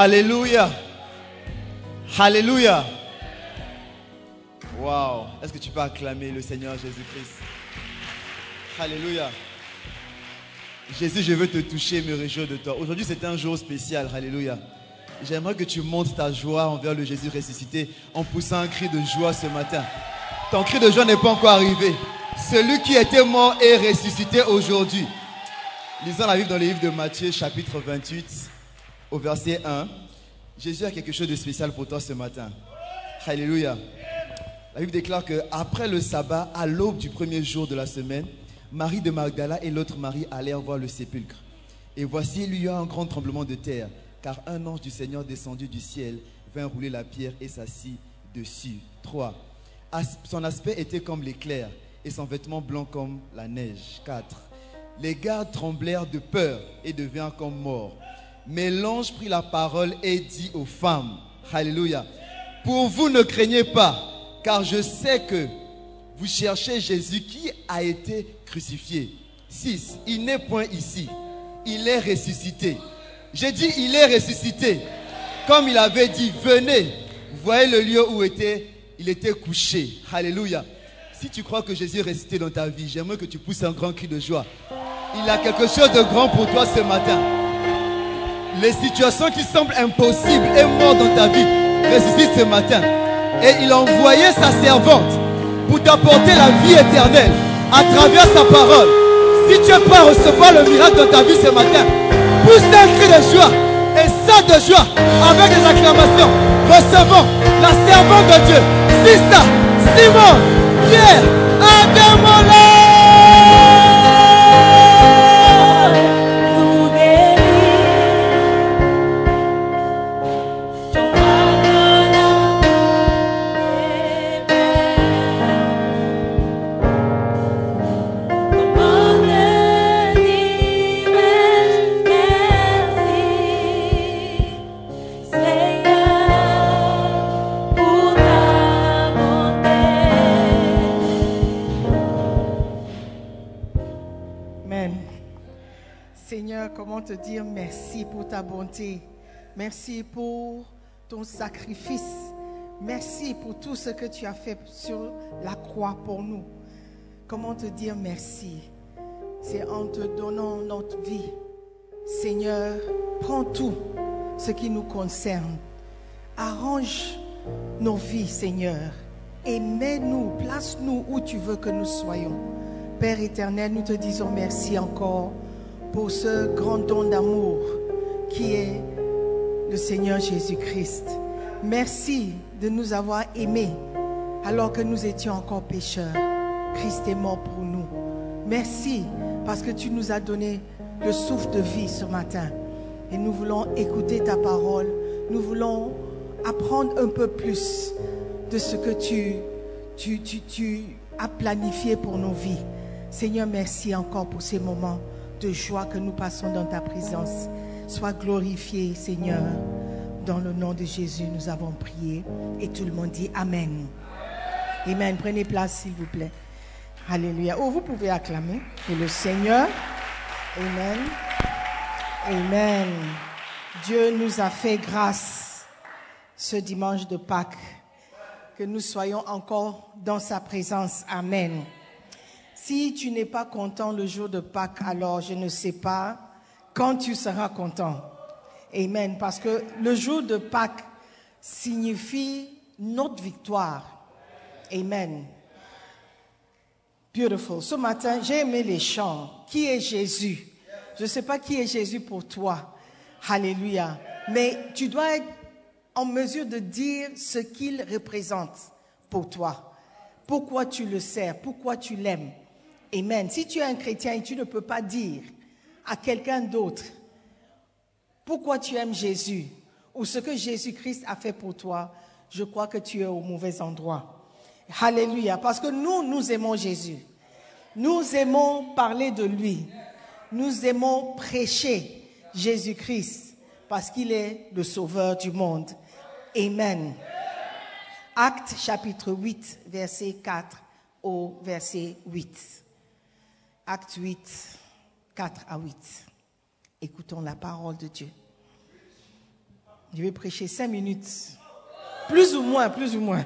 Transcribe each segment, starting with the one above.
Alléluia. Alléluia. Wow. Est-ce que tu peux acclamer le Seigneur Jésus-Christ? Alléluia. Jésus, je veux te toucher, me réjouir de toi. Aujourd'hui, c'est un jour spécial. Alléluia. J'aimerais que tu montes ta joie envers le Jésus ressuscité en poussant un cri de joie ce matin. Ton cri de joie n'est pas encore arrivé. Celui qui était mort est ressuscité aujourd'hui. Lisons la Bible dans le livre de Matthieu, chapitre 28, au verset 1. Jésus a quelque chose de spécial pour toi ce matin. Alléluia. La Bible déclare que après le sabbat, à l'aube du premier jour de la semaine, Marie de Magdala et l'autre Marie allèrent voir le sépulcre. Et voici, il y eut un grand tremblement de terre, car un ange du Seigneur descendu du ciel vint rouler la pierre et s'assit dessus. 3. Son aspect était comme l'éclair et son vêtement blanc comme la neige. 4. Les gardes tremblèrent de peur et devinrent comme morts. Mais l'ange prit la parole et dit aux femmes, Alléluia, pour vous ne craignez pas, car je sais que vous cherchez Jésus qui a été crucifié. 6. Il n'est point ici, il est ressuscité. J'ai dit, il est ressuscité. Comme il avait dit, venez, voyez le lieu où était, il était couché. Alléluia. Si tu crois que Jésus est ressuscité dans ta vie, j'aimerais que tu pousses un grand cri de joie. Il a quelque chose de grand pour toi ce matin. Les situations qui semblent impossibles et mortes dans ta vie ressuscitent ce matin. Et il a envoyé sa servante pour t'apporter la vie éternelle à travers sa parole. Si tu es prêt à recevoir le miracle dans ta vie ce matin, pousse un cri de joie et saute de joie avec des acclamations. Recevons la servante de Dieu, Sista, Simon, Pierre, Ademola. Bonté. Merci pour ton sacrifice. Merci pour tout ce que tu as fait sur la croix pour nous. Comment te dire merci? C'est en te donnant notre vie. Seigneur, prends tout ce qui nous concerne. Arrange nos vies, Seigneur. Et mets-nous, place-nous où tu veux que nous soyons. Père éternel, nous te disons merci encore pour ce grand don d'amour qui est le Seigneur Jésus-Christ. Merci de nous avoir aimés alors que nous étions encore pécheurs. Christ est mort pour nous. Merci parce que tu nous as donné le souffle de vie ce matin. Et nous voulons écouter ta parole. Nous voulons apprendre un peu plus de ce que tu, as planifié pour nos vies. Seigneur, merci encore pour ces moments de joie que nous passons dans ta présence. Sois glorifié, Seigneur. Dans le nom de Jésus, nous avons prié. Et tout le monde dit Amen. Amen. Prenez place, s'il vous plaît. Alléluia. Oh, vous pouvez acclamer pour le Seigneur. Amen. Amen. Dieu nous a fait grâce ce dimanche de Pâques. Que nous soyons encore dans sa présence. Amen. Si tu n'es pas content le jour de Pâques, alors je ne sais pas quand tu seras content. Amen. Parce que le jour de Pâques signifie notre victoire. Amen. Beautiful. Ce matin, j'ai aimé les chants. Qui est Jésus? Je ne sais pas qui est Jésus pour toi. Alléluia. Mais tu dois être en mesure de dire ce qu'il représente pour toi. Pourquoi tu le sers, pourquoi tu l'aimes? Amen. Si tu es un chrétien et tu ne peux pas dire à quelqu'un d'autre pourquoi tu aimes Jésus ou ce que Jésus-Christ a fait pour toi, je crois que tu es au mauvais endroit. Alléluia. Parce que nous, nous aimons Jésus. Nous aimons parler de lui. Nous aimons prêcher Jésus-Christ parce qu'il est le sauveur du monde. Amen. Acte chapitre 8, verset 4 au verset 8. Acte 8, 4 à 8. Écoutons la parole de Dieu. Je vais prêcher cinq minutes. Plus ou moins, plus ou moins.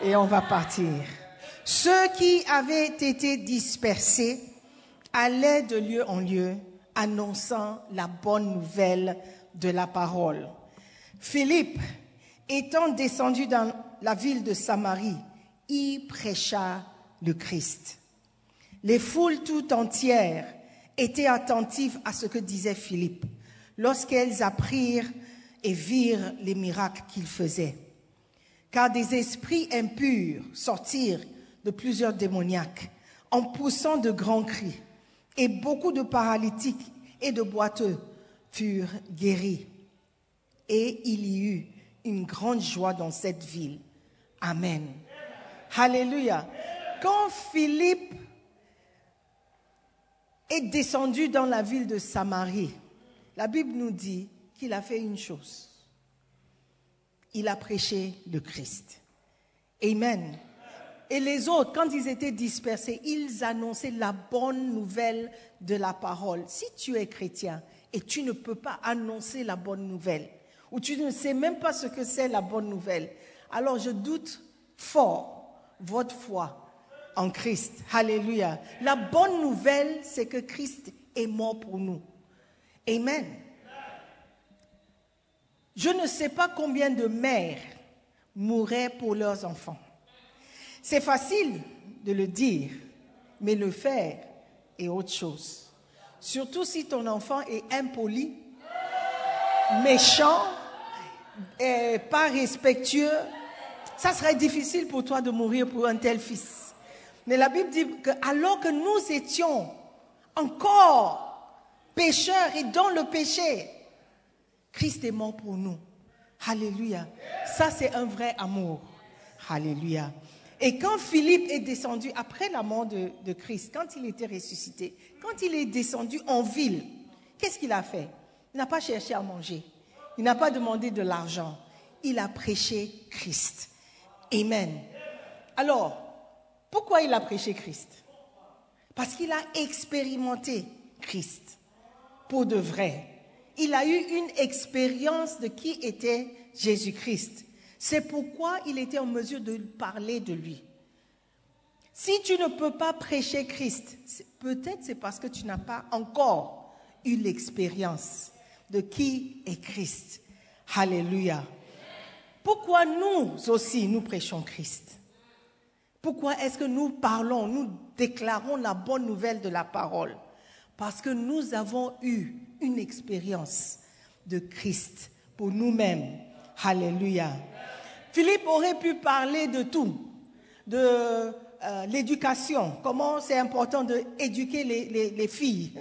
Et on va partir. Ceux qui avaient été dispersés allaient de lieu en lieu, annonçant la bonne nouvelle de la parole. Philippe, étant descendu dans la ville de Samarie, y prêcha le Christ. Les foules tout entières étaient attentives à ce que disait Philippe lorsqu'elles apprirent et virent les miracles qu'il faisait. Car des esprits impurs sortirent de plusieurs démoniaques en poussant de grands cris, et beaucoup de paralytiques et de boiteux furent guéris. Et il y eut une grande joie dans cette ville. Amen. Alléluia. Quand Philippe est descendu dans la ville de Samarie, la Bible nous dit qu'il a fait une chose. Il a prêché le Christ. Amen. Et les autres, quand ils étaient dispersés, ils annonçaient la bonne nouvelle de la parole. Si tu es chrétien et tu ne peux pas annoncer la bonne nouvelle, ou tu ne sais même pas ce que c'est la bonne nouvelle, alors je doute fort votre foi en Christ. Alléluia. La bonne nouvelle, c'est que Christ est mort pour nous. Amen. Je ne sais pas combien de mères mourraient pour leurs enfants. C'est facile de le dire, mais le faire est autre chose. Surtout si ton enfant est impoli, méchant, et pas respectueux, ça serait difficile pour toi de mourir pour un tel fils. Mais la Bible dit que alors que nous étions encore pécheurs et dans le péché, Christ est mort pour nous. Alléluia. Ça, c'est un vrai amour. Alléluia. Et quand Philippe est descendu après la mort de, de Christ, quand il était ressuscité, quand il est descendu en ville, qu'est-ce qu'il a fait? Il n'a pas cherché à manger. Il n'a pas demandé de l'argent. Il a prêché Christ. Amen. Alors, pourquoi il a prêché Christ? Parce qu'il a expérimenté Christ pour de vrai. Il a eu une expérience de qui était Jésus-Christ. C'est pourquoi il était en mesure de parler de lui. Si tu ne peux pas prêcher Christ, peut-être c'est parce que tu n'as pas encore eu l'expérience de qui est Christ. Alléluia. Pourquoi nous aussi nous prêchons Christ? Pourquoi est-ce que nous parlons, nous déclarons la bonne nouvelle de la parole? Parce que nous avons eu une expérience de Christ pour nous-mêmes. Alléluia. Philippe aurait pu parler de tout, de euh, l'éducation, comment c'est important d'éduquer les, les, les, filles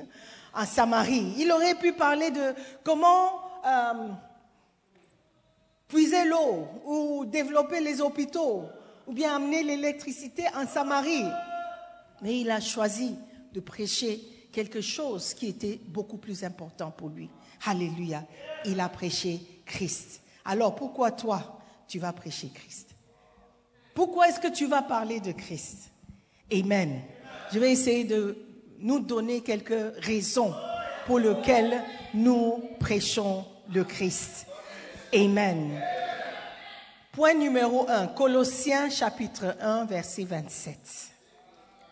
en Samarie. Il aurait pu parler de comment euh, puiser l'eau ou développer les hôpitaux ou bien amener l'électricité en Samarie. Mais il a choisi de prêcher quelque chose qui était beaucoup plus important pour lui. Alléluia. Il a prêché Christ. Alors pourquoi toi, tu vas prêcher Christ? Pourquoi est-ce que tu vas parler de Christ? Amen. Je vais essayer de nous donner quelques raisons pour lesquelles nous prêchons le Christ. Amen. Point numéro 1, Colossiens chapitre 1, verset 27.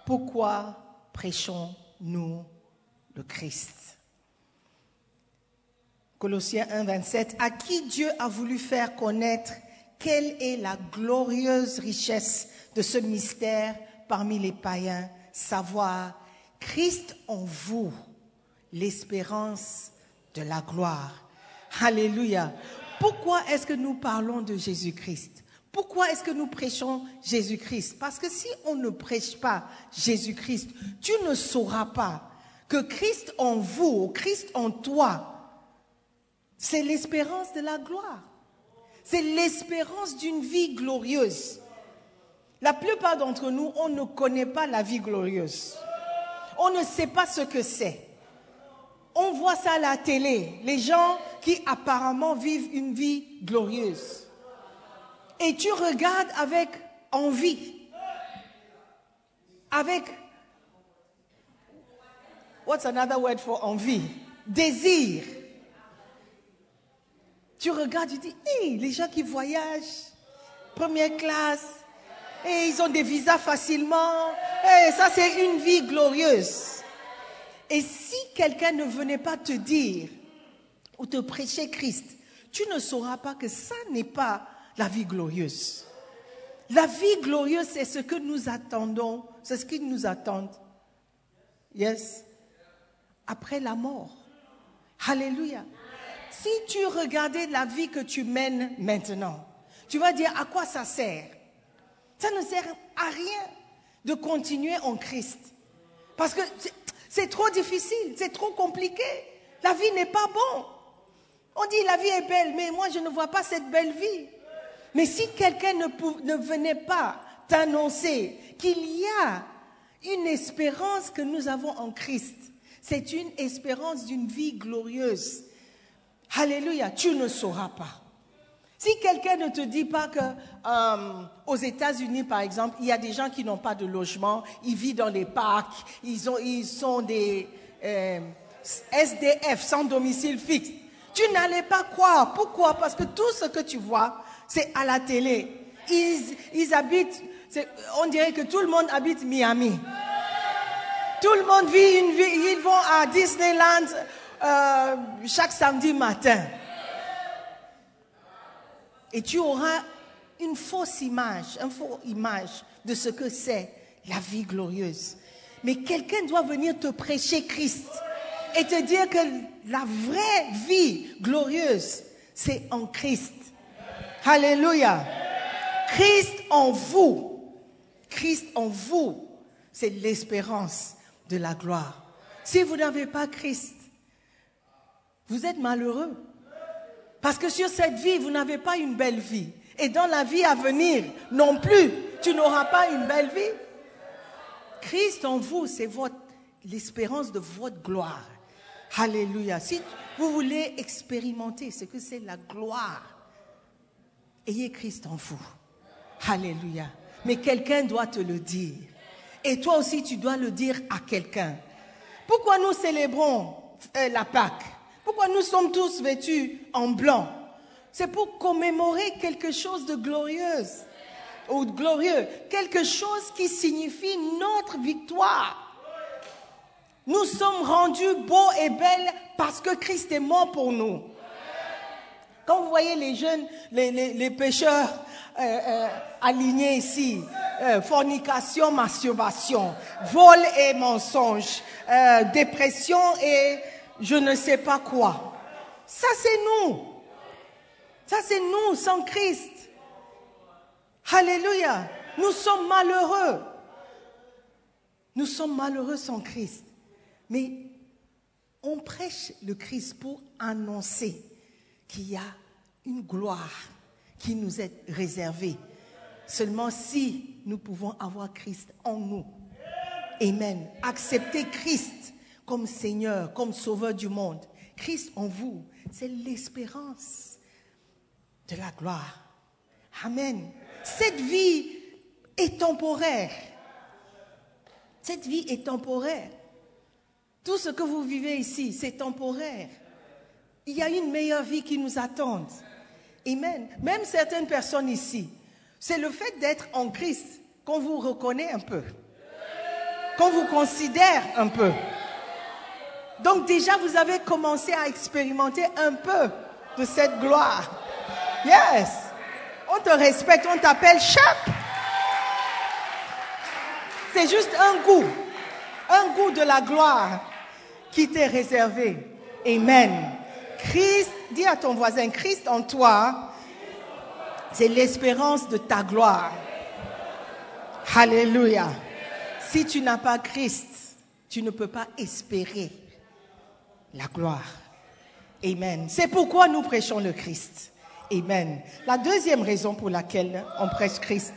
Pourquoi prêchons-nous le Christ? Colossiens 1, 27. À qui Dieu a voulu faire connaître quelle est la glorieuse richesse de ce mystère parmi les païens, savoir Christ en vous, l'espérance de la gloire. Alléluia. Pourquoi est-ce que nous parlons de Jésus-Christ? Pourquoi est-ce que nous prêchons Jésus-Christ? Parce que si on ne prêche pas Jésus-Christ, tu ne sauras pas que Christ en vous, Christ en toi, c'est l'espérance de la gloire. C'est l'espérance d'une vie glorieuse. La plupart d'entre nous, on ne connaît pas la vie glorieuse. On ne sait pas ce que c'est. On voit ça à la télé, les gens qui apparemment vivent une vie glorieuse. Et tu regardes avec envie, avec, what's another word for envie? Désir. Tu regardes, tu dis, les gens qui voyagent, première classe, et ils ont des visas facilement, et ça c'est une vie glorieuse. Et si quelqu'un ne venait pas te dire ou te prêcher Christ, tu ne sauras pas que ça n'est pas la vie glorieuse. La vie glorieuse, c'est ce que nous attendons, c'est ce qu'ils nous attendent. Yes. Après la mort. Alléluia. Si tu regardais la vie que tu mènes maintenant, tu vas dire à quoi ça sert? Ça ne sert à rien de continuer en Christ. Parce que c'est trop difficile, c'est trop compliqué. La vie n'est pas bon. On dit la vie est belle, mais moi je ne vois pas cette belle vie. Mais si quelqu'un ne, ne venait pas t'annoncer qu'il y a une espérance que nous avons en Christ, c'est une espérance d'une vie glorieuse. Alléluia, tu ne sauras pas. Si quelqu'un ne te dit pas que euh, aux États-Unis, par exemple, il y a des gens qui n'ont pas de logement, ils vivent dans les parcs, ils, ont, ils sont des euh, SDF sans domicile fixe, tu n'allais pas croire. Pourquoi? Parce que tout ce que tu vois, c'est à la télé. Ils, habitent, on dirait que tout le monde habite Miami. Tout le monde vit une vie, ils vont à Disneyland euh, chaque samedi matin. Et tu auras une fausse image, une fausse image de ce que c'est la vie glorieuse. Mais quelqu'un doit venir te prêcher Christ et te dire que la vraie vie glorieuse, c'est en Christ. Alléluia. Christ en vous. Christ en vous, c'est l'espérance de la gloire. Si vous n'avez pas Christ, vous êtes malheureux. Parce que sur cette vie, vous n'avez pas une belle vie. Et dans la vie à venir, non plus, tu n'auras pas une belle vie. Christ en vous, c'est l'espérance de votre gloire. Alléluia. Si vous voulez expérimenter ce que c'est la gloire, ayez Christ en vous. Alléluia. Mais quelqu'un doit te le dire. Et toi aussi, tu dois le dire à quelqu'un. Pourquoi nous célébrons euh, la Pâque? Pourquoi nous sommes tous vêtus en blanc? C'est pour commémorer quelque chose de glorieux ou de glorieux, quelque chose qui signifie notre victoire. Nous sommes rendus beaux et belles parce que Christ est mort pour nous. Quand vous voyez les jeunes, les, les, pécheurs euh, euh, alignés ici, euh, fornication, masturbation, vol et mensonge, dépression et je ne sais pas quoi. Ça c'est nous. Ça c'est nous sans Christ. Alléluia. Nous sommes malheureux. Nous sommes malheureux sans Christ. Mais on prêche le Christ pour annoncer qu'il y a une gloire qui nous est réservée. Seulement si nous pouvons avoir Christ en nous. Amen. Accepter Christ comme Seigneur, comme Sauveur du monde. Christ en vous, c'est l'espérance de la gloire. Amen. Cette vie est temporaire. Cette vie est temporaire. Tout ce que vous vivez ici, c'est temporaire. Il y a une meilleure vie qui nous attend. Amen. Même certaines personnes ici, c'est le fait d'être en Christ qu'on vous reconnaît un peu, qu'on vous considère un peu. Donc déjà, vous avez commencé à expérimenter un peu de cette gloire. Yes. On te respecte, on t'appelle chap. C'est juste un goût, un goût de la gloire qui t'est réservé. Amen. Christ, dis à ton voisin, Christ en toi, c'est l'espérance de ta gloire. Alléluia. Si tu n'as pas Christ, tu ne peux pas espérer la gloire. Amen. C'est pourquoi nous prêchons le Christ. Amen. La deuxième raison pour laquelle on prêche Christ.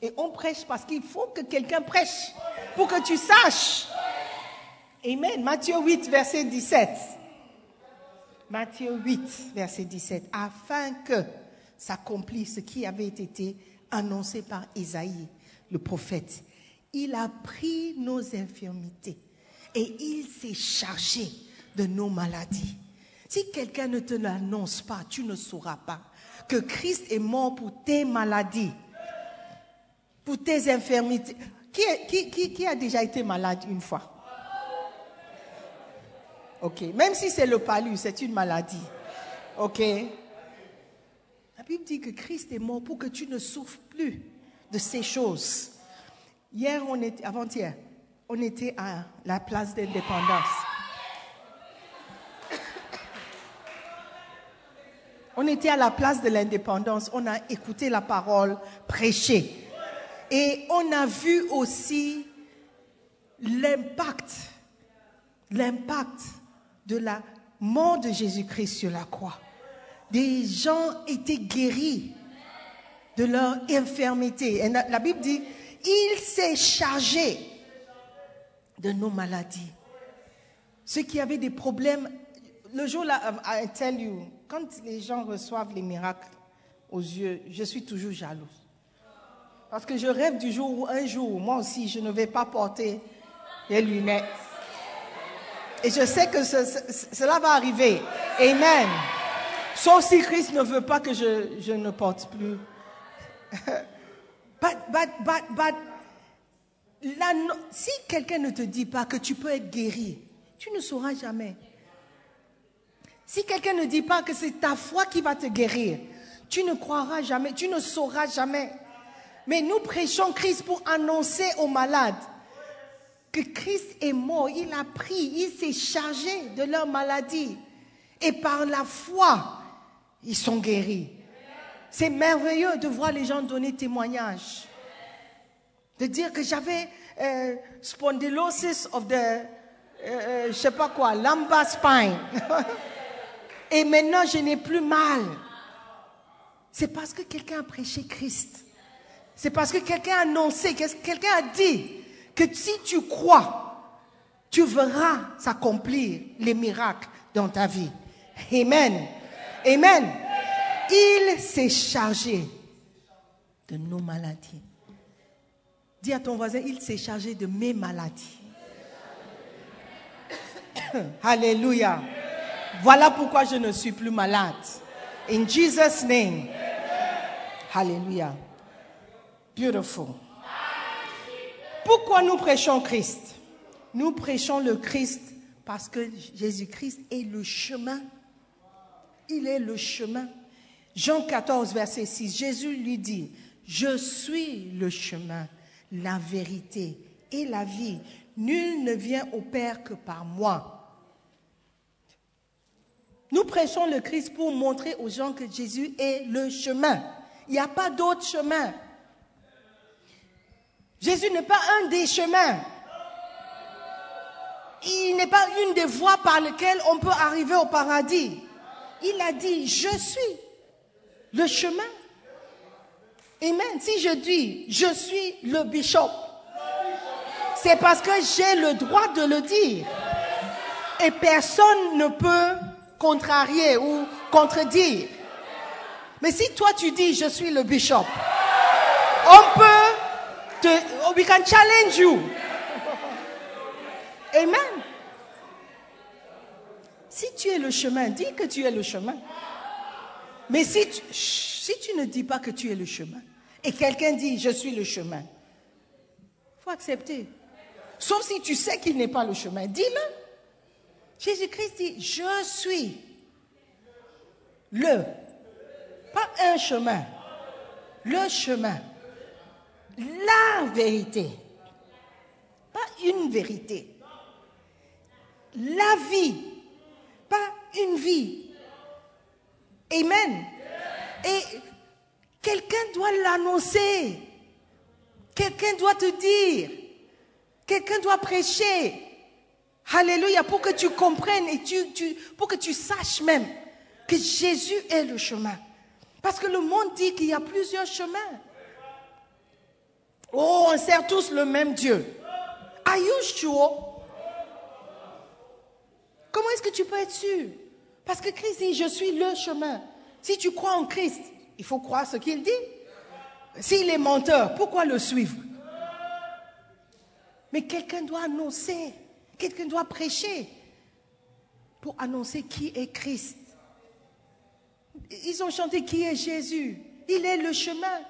Et on prêche parce qu'il faut que quelqu'un prêche pour que tu saches Amen. Matthieu 8, verset 17. Matthieu 8, verset 17. Afin que s'accomplisse ce qui avait été annoncé par Isaïe, le prophète. Il a pris nos infirmités et il s'est chargé de nos maladies. Si quelqu'un ne te l'annonce pas, tu ne sauras pas que Christ est mort pour tes maladies, pour tes infirmités. Qui, a déjà été malade une fois? Ok, même si c'est le palu, c'est une maladie. Ok La Bible dit que Christ est mort pour que tu ne souffres plus de ces choses. Hier, on était, avant-hier, on était à la place d'indépendance. On était à la place de l'indépendance, on a écouté la parole prêchée. Et on a vu aussi l'impact, l'impact de la mort de Jésus-Christ sur la croix. Des gens étaient guéris de leur infirmité. Et la la Bible dit, il s'est chargé de nos maladies. Ceux qui avaient des problèmes, le jour-là, I tell you, quand les gens reçoivent les miracles aux yeux, je suis toujours jalouse. Parce que je rêve du jour où un jour, moi aussi, je ne vais pas porter les lunettes. Et je sais que ce- ce- cela va arriver. Amen. Sauf si Christ ne veut pas que je, je ne porte plus. but, but, but, but, si quelqu'un ne te dit pas que tu peux être guéri, tu ne sauras jamais. Si quelqu'un ne dit pas que c'est ta foi qui va te guérir, tu ne croiras jamais, tu ne sauras jamais. Mais nous prêchons Christ pour annoncer aux malades que Christ est mort, il a pris, il s'est chargé de leur maladie. Et par la foi, ils sont guéris. C'est merveilleux de voir les gens donner témoignage. De dire que j'avais euh, spondylosis of the, euh, euh, je sais pas quoi, lumbar spine. Et maintenant, je n'ai plus mal. C'est parce que quelqu'un a prêché Christ. C'est parce que quelqu'un a annoncé, que quelqu'un a dit? Que si tu crois, tu verras s'accomplir les miracles dans ta vie. Amen. Amen. Il s'est chargé de nos maladies. Dis à ton voisin, il s'est chargé de mes maladies. Alléluia. Voilà pourquoi je ne suis plus malade. In Jesus' name. Alléluia. Beautiful. Pourquoi nous prêchons Christ? Nous prêchons le Christ parce que Jésus-Christ est le chemin. Il est le chemin. Jean 14, verset 6, Jésus lui dit, je suis le chemin, la vérité et la vie. Nul ne vient au Père que par moi. Nous prêchons le Christ pour montrer aux gens que Jésus est le chemin. Il n'y a pas d'autre chemin. Jésus n'est pas un des chemins. Il n'est pas une des voies par lesquelles on peut arriver au paradis. Il a dit, je suis le chemin. Amen. Si je dis, je suis le bishop, c'est parce que j'ai le droit de le dire. Et personne ne peut contrarier ou contredire. Mais si toi tu dis, je suis le bishop, on peut te, we can challenge you. Amen. Si tu es le chemin, dis que tu es le chemin. Mais si tu, si tu ne dis pas que tu es le chemin, et quelqu'un dit, je suis le chemin, faut accepter. Sauf si tu sais qu'il n'est pas le chemin, dis-le. Jésus-Christ dit, je suis le, pas un chemin, le chemin, la vérité, pas une vérité, la vie, pas une vie. Amen. Quelqu'un doit l'annoncer, quelqu'un doit te dire, quelqu'un doit prêcher. Alléluia, pour que tu comprennes et pour que tu saches même que Jésus est le chemin. Parce que le monde dit qu'il y a plusieurs chemins. Oh, on sert tous le même Dieu. Are you sure? Comment est-ce que tu peux être sûr? Parce que Christ dit, je suis le chemin. Si tu crois en Christ, il faut croire ce qu'il dit. S'il est menteur, pourquoi le suivre? Mais quelqu'un doit annoncer, quelqu'un doit prêcher. pour annoncer qui est Christ. Ils ont chanté qui est Jésus. Il est le chemin.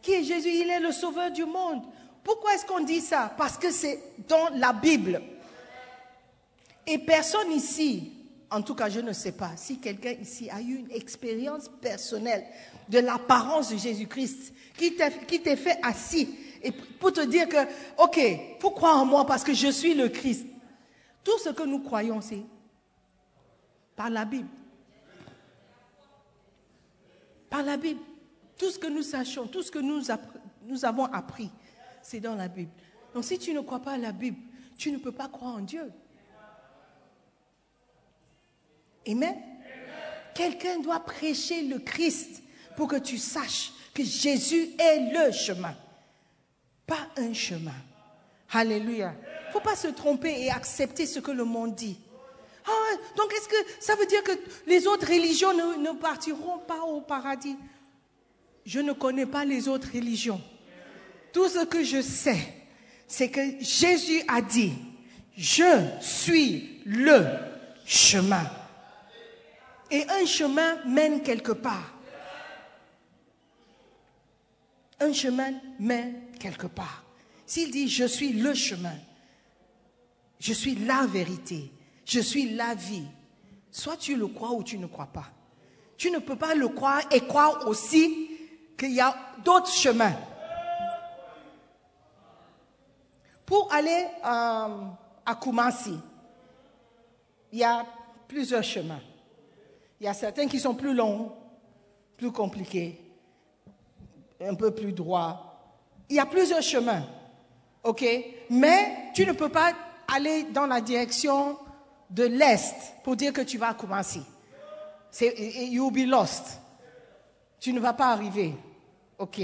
Qui est Jésus? Il est le sauveur du monde. Pourquoi est-ce qu'on dit ça? Parce que c'est dans la Bible. Et personne ici, en tout cas je ne sais pas, si quelqu'un ici a eu une expérience personnelle de l'apparence de Jésus-Christ, qui t'est fait assis, et pour te dire que, ok, faut croire en moi parce que je suis le Christ. Tout ce que nous croyons, c'est par la Bible. Par la Bible. Tout ce que nous sachons, tout ce que nous, nous avons appris, c'est dans la Bible. Donc si tu ne crois pas à la Bible, tu ne peux pas croire en Dieu. Amen. Quelqu'un doit prêcher le Christ pour que tu saches que Jésus est le chemin, pas un chemin. Alléluia. Il ne faut pas se tromper et accepter ce que le monde dit. Ah, donc est-ce que ça veut dire que les autres religions ne, ne partiront pas au paradis? Je ne connais pas les autres religions. Tout ce que je sais, c'est que Jésus a dit, je suis le chemin. Et un chemin mène quelque part. Un chemin mène quelque part. S'il dit, je suis le chemin, je suis la vérité, je suis la vie, soit tu le crois ou tu ne crois pas. Tu ne peux pas le croire et croire aussi qu'il y a d'autres chemins. Pour aller euh, à Kumasi, il y a plusieurs chemins. Il y a certains qui sont plus longs, plus compliqués, un peu plus droits. Il y a plusieurs chemins. OK? Mais tu ne peux pas aller dans la direction de l'Est pour dire que tu vas à Kumasi. You'll be lost. Tu ne vas pas arriver. OK?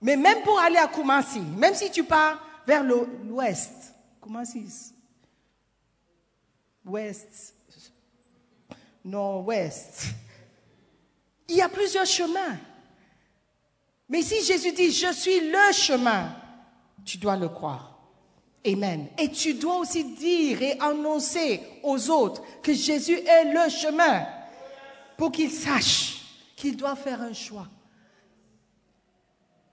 Mais même pour aller à Kumasi, même si tu pars vers l'ouest, Kumasi, ouest, nord-ouest, il y a plusieurs chemins. Mais si Jésus dit, je suis le chemin, tu dois le croire. Amen. Et tu dois aussi dire et annoncer aux autres que Jésus est le chemin pour qu'ils sachent qu'ils doivent faire un choix.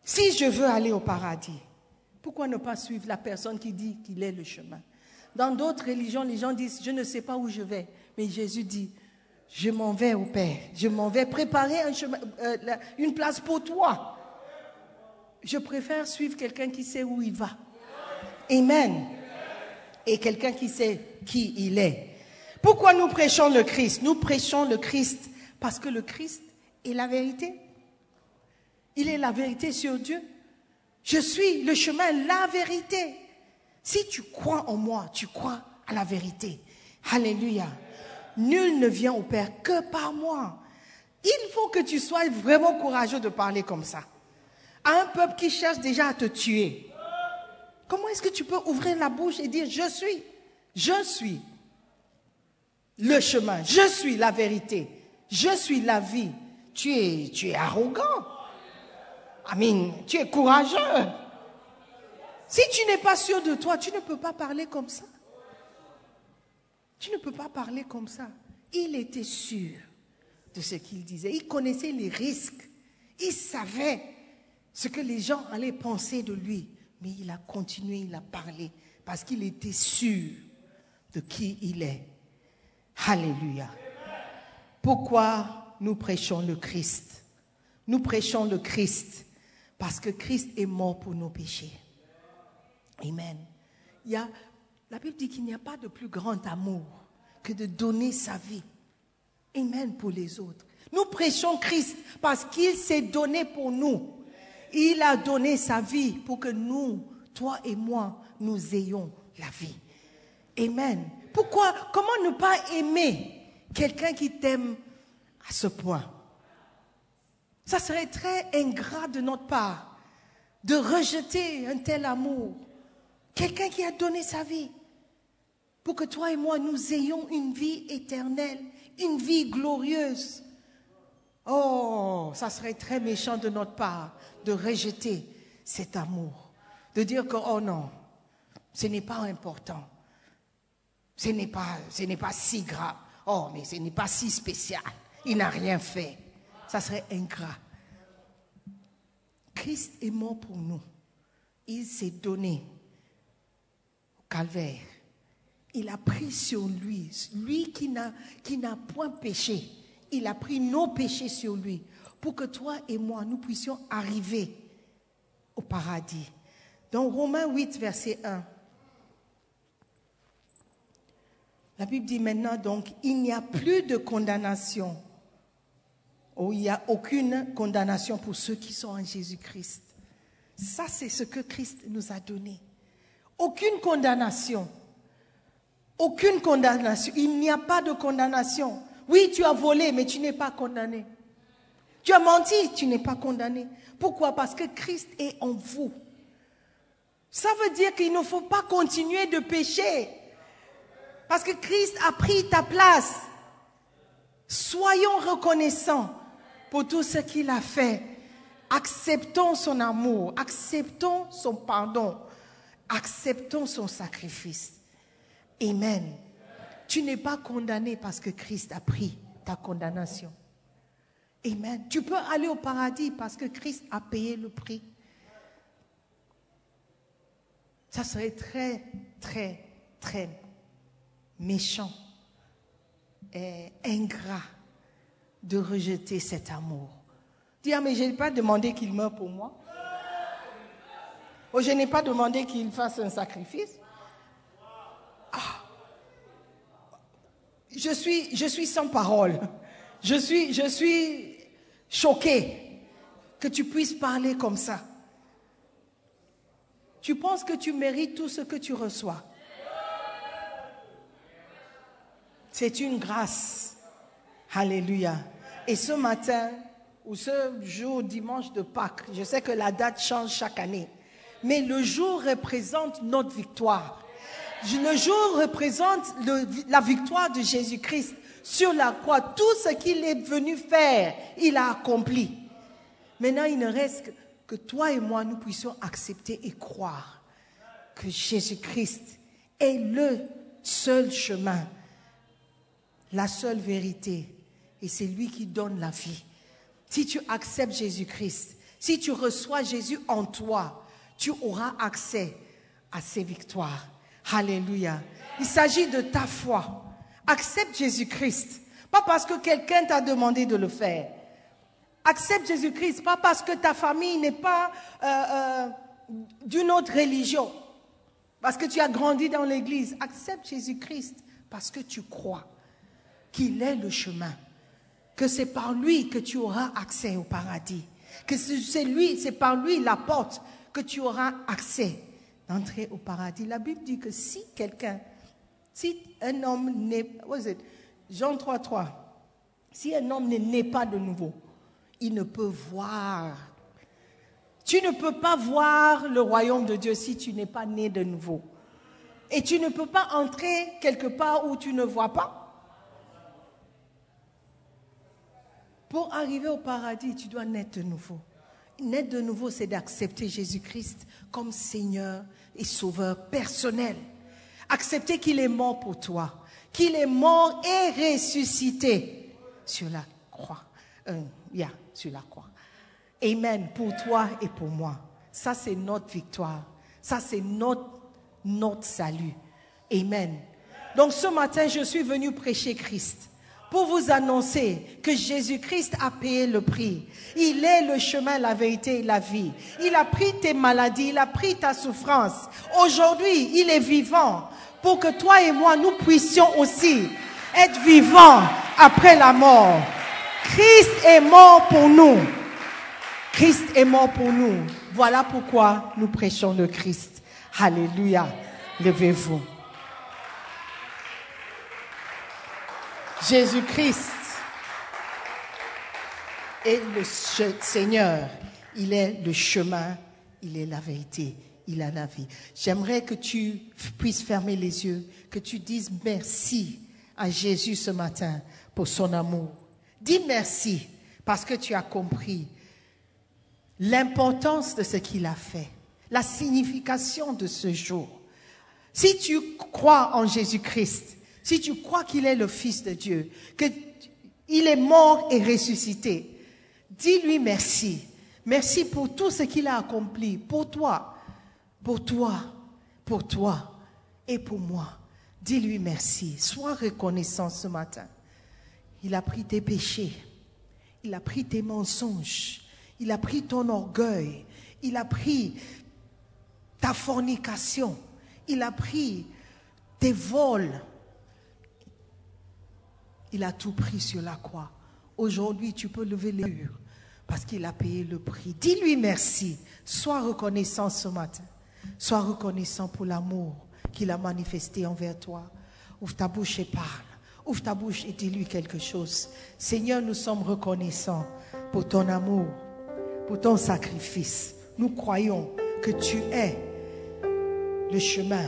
Si je veux aller au paradis, pourquoi ne pas suivre la personne qui dit qu'il est le chemin? Dans d'autres religions, les gens disent, je ne sais pas où je vais. Mais Jésus dit, je m'en vais au Père. Je m'en vais préparer euh, une place pour toi. Je préfère suivre quelqu'un qui sait où il va. Amen. Et quelqu'un qui sait qui il est. Pourquoi nous prêchons le Christ? Nous prêchons le Christ parce que le Christ est la vérité. Il est la vérité sur Dieu. Je suis le chemin, la vérité. Si tu crois en moi, tu crois à la vérité. Alléluia. Nul ne vient au Père que par moi. Il faut que tu sois vraiment courageux de parler comme ça. À un peuple qui cherche déjà à te tuer. Comment est-ce que tu peux ouvrir la bouche et dire je suis, je suis le chemin, je suis la vérité, je suis la vie. Tu es, tu es arrogant. Amin, tu es courageux. Si tu n'es pas sûr de toi, tu ne peux pas parler comme ça. Tu ne peux pas parler comme ça. Il était sûr de ce qu'il disait. Il connaissait les risques. Il savait ce que les gens allaient penser de lui. Mais il a continué, il a parlé parce qu'il était sûr de qui il est. Alléluia. Pourquoi nous prêchons le Christ? Nous prêchons le Christ parce que Christ est mort pour nos péchés. Amen. Il y a, la Bible dit qu'il n'y a pas de plus grand amour que de donner sa vie. Amen pour les autres. Nous prêchons Christ parce qu'il s'est donné pour nous. Il a donné sa vie pour que nous, toi et moi, nous ayons la vie. Amen. Pourquoi Comment ne pas aimer quelqu'un qui t'aime à ce point? Ça serait très ingrat de notre part de rejeter un tel amour. Quelqu'un qui a donné sa vie pour que toi et moi, nous ayons une vie éternelle, une vie glorieuse. Oh, ça serait très méchant de notre part de rejeter cet amour, de dire que, oh non, ce n'est pas important. ce n'est pas, si grave. Oh, mais ce n'est pas si spécial. Il n'a rien fait. Ça serait ingrat. Christ est mort pour nous. Il s'est donné au calvaire. Il a pris sur lui, lui qui n'a point péché, il a pris nos péchés sur lui pour que toi et moi, nous puissions arriver au paradis. Dans Romains 8, verset 1, la Bible dit maintenant donc, il n'y a plus de condamnation. Oh, il n'y a aucune condamnation pour ceux qui sont en Jésus-Christ. Ça, c'est ce que Christ nous a donné. Aucune condamnation. Aucune condamnation. Il n'y a pas de condamnation. Oui, tu as volé, mais tu n'es pas condamné. Tu as menti, tu n'es pas condamné. Pourquoi? Parce que Christ est en vous. Ça veut dire qu'il ne faut pas continuer de pécher. Parce que Christ a pris ta place. Soyons reconnaissants pour tout ce qu'il a fait. Acceptons son amour, acceptons son pardon, acceptons son sacrifice. Amen. Tu n'es pas condamné parce que Christ a pris ta condamnation. Amen. Tu peux aller au paradis parce que Christ a payé le prix. Ça serait très, très, très méchant et ingrat de rejeter cet amour. Dis, ah, mais je n'ai pas demandé qu'il meure pour moi. Oh, je n'ai pas demandé qu'il fasse un sacrifice. Je suis, je suis sans parole. Je suis, je suis choqué que tu puisses parler comme ça. Tu penses que tu mérites tout ce que tu reçois. C'est une grâce. Alléluia. Et ce matin, ou ce jour dimanche de Pâques, je sais que la date change chaque année, mais le jour représente notre victoire. Le jour représente la victoire de Jésus-Christ sur la croix. Tout ce qu'il est venu faire, il a accompli. Maintenant, il ne reste que, que toi et moi, nous puissions accepter et croire que Jésus-Christ est le seul chemin, la seule vérité, et c'est lui qui donne la vie. Si tu acceptes Jésus-Christ, si tu reçois Jésus en toi, tu auras accès à ses victoires. Alléluia. Il s'agit de ta foi. Accepte Jésus-Christ. Pas parce que quelqu'un t'a demandé de le faire. Accepte Jésus-Christ. Pas parce que ta famille n'est pas euh, euh, d'une autre religion. Parce que tu as grandi dans l'église. Accepte Jésus-Christ parce que tu crois qu'il est le chemin. Que c'est par lui que tu auras accès au paradis. Que c'est lui, c'est par lui la porte que tu auras accès d'entrer au paradis. La Bible dit que si quelqu'un, si un homme n'est, Jean 3, 3, si un homme n'est pas de nouveau, il ne peut voir. Tu ne peux pas voir le royaume de Dieu si tu n'es pas né de nouveau. Et tu ne peux pas entrer quelque part où tu ne vois pas. Pour arriver au paradis, tu dois naître de nouveau. Naître de nouveau, c'est d'accepter Jésus-Christ comme Seigneur et Sauveur personnel. Accepter qu'il est mort pour toi, qu'il est mort et ressuscité sur la croix. Yeah, sur la croix. Amen, pour toi et pour moi. Ça, c'est notre victoire. Ça, c'est notre, notre salut. Amen. Donc ce matin, je suis venu prêcher Christ pour vous annoncer que Jésus-Christ a payé le prix. Il est le chemin, la vérité et la vie. Il a pris tes maladies, il a pris ta souffrance. Aujourd'hui, il est vivant pour que toi et moi, nous puissions aussi être vivants après la mort. Christ est mort pour nous. Christ est mort pour nous. Voilà pourquoi nous prêchons le Christ. Alléluia. Levez-vous. Jésus-Christ est le Seigneur. Il est le chemin, il est la vérité, il a la vie. J'aimerais que tu puisses fermer les yeux, que tu dises merci à Jésus ce matin pour son amour. Dis merci parce que tu as compris l'importance de ce qu'il a fait, la signification de ce jour, Si tu crois en Jésus-Christ, si tu crois qu'il est le Fils de Dieu, qu'il est mort et ressuscité, dis-lui merci. Merci pour tout ce qu'il a accompli, pour toi, pour toi, pour toi et pour moi. Dis-lui merci. Sois reconnaissant ce matin. Il a pris tes péchés. Il a pris tes mensonges. Il a pris ton orgueil. Il a pris ta fornication. Il a pris tes vols. Il a tout pris sur la croix. Aujourd'hui, tu peux lever les murs parce qu'il a payé le prix. Dis-lui merci. Sois reconnaissant ce matin. Sois reconnaissant pour l'amour qu'il a manifesté envers toi. Ouvre ta bouche et parle. Ouvre ta bouche et dis-lui quelque chose. Seigneur, nous sommes reconnaissants pour ton amour, pour ton sacrifice. Nous croyons que tu es le chemin,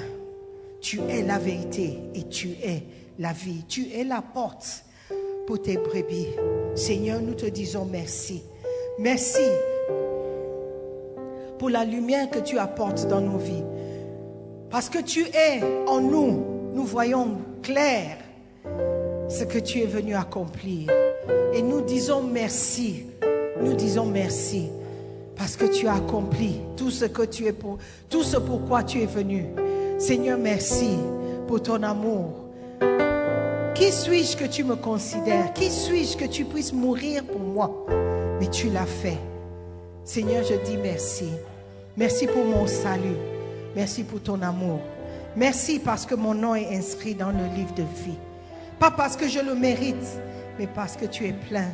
tu es la vérité et tu es la vie. Tu es la porte pour tes brebis. Seigneur, nous te disons merci. Merci pour la lumière que tu apportes dans nos vies. Parce que tu es en nous, nous voyons clair ce que tu es venu accomplir. Et nous disons merci. Nous disons merci parce que tu as accompli tout ce que tu es pour, tout ce pourquoi tu es venu. Seigneur, merci pour ton amour. Qui suis-je que tu me considères? Qui suis-je que tu puisses mourir pour moi? Mais tu l'as fait. Seigneur, je dis merci. Merci pour mon salut. Merci pour ton amour. Merci parce que mon nom est inscrit dans le livre de vie. Pas parce que je le mérite, mais parce que tu es plein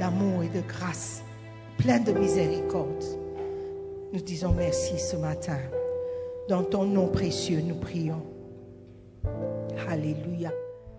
d'amour et de grâce, plein de miséricorde. Nous disons merci ce matin. Dans ton nom précieux, nous prions. Alléluia.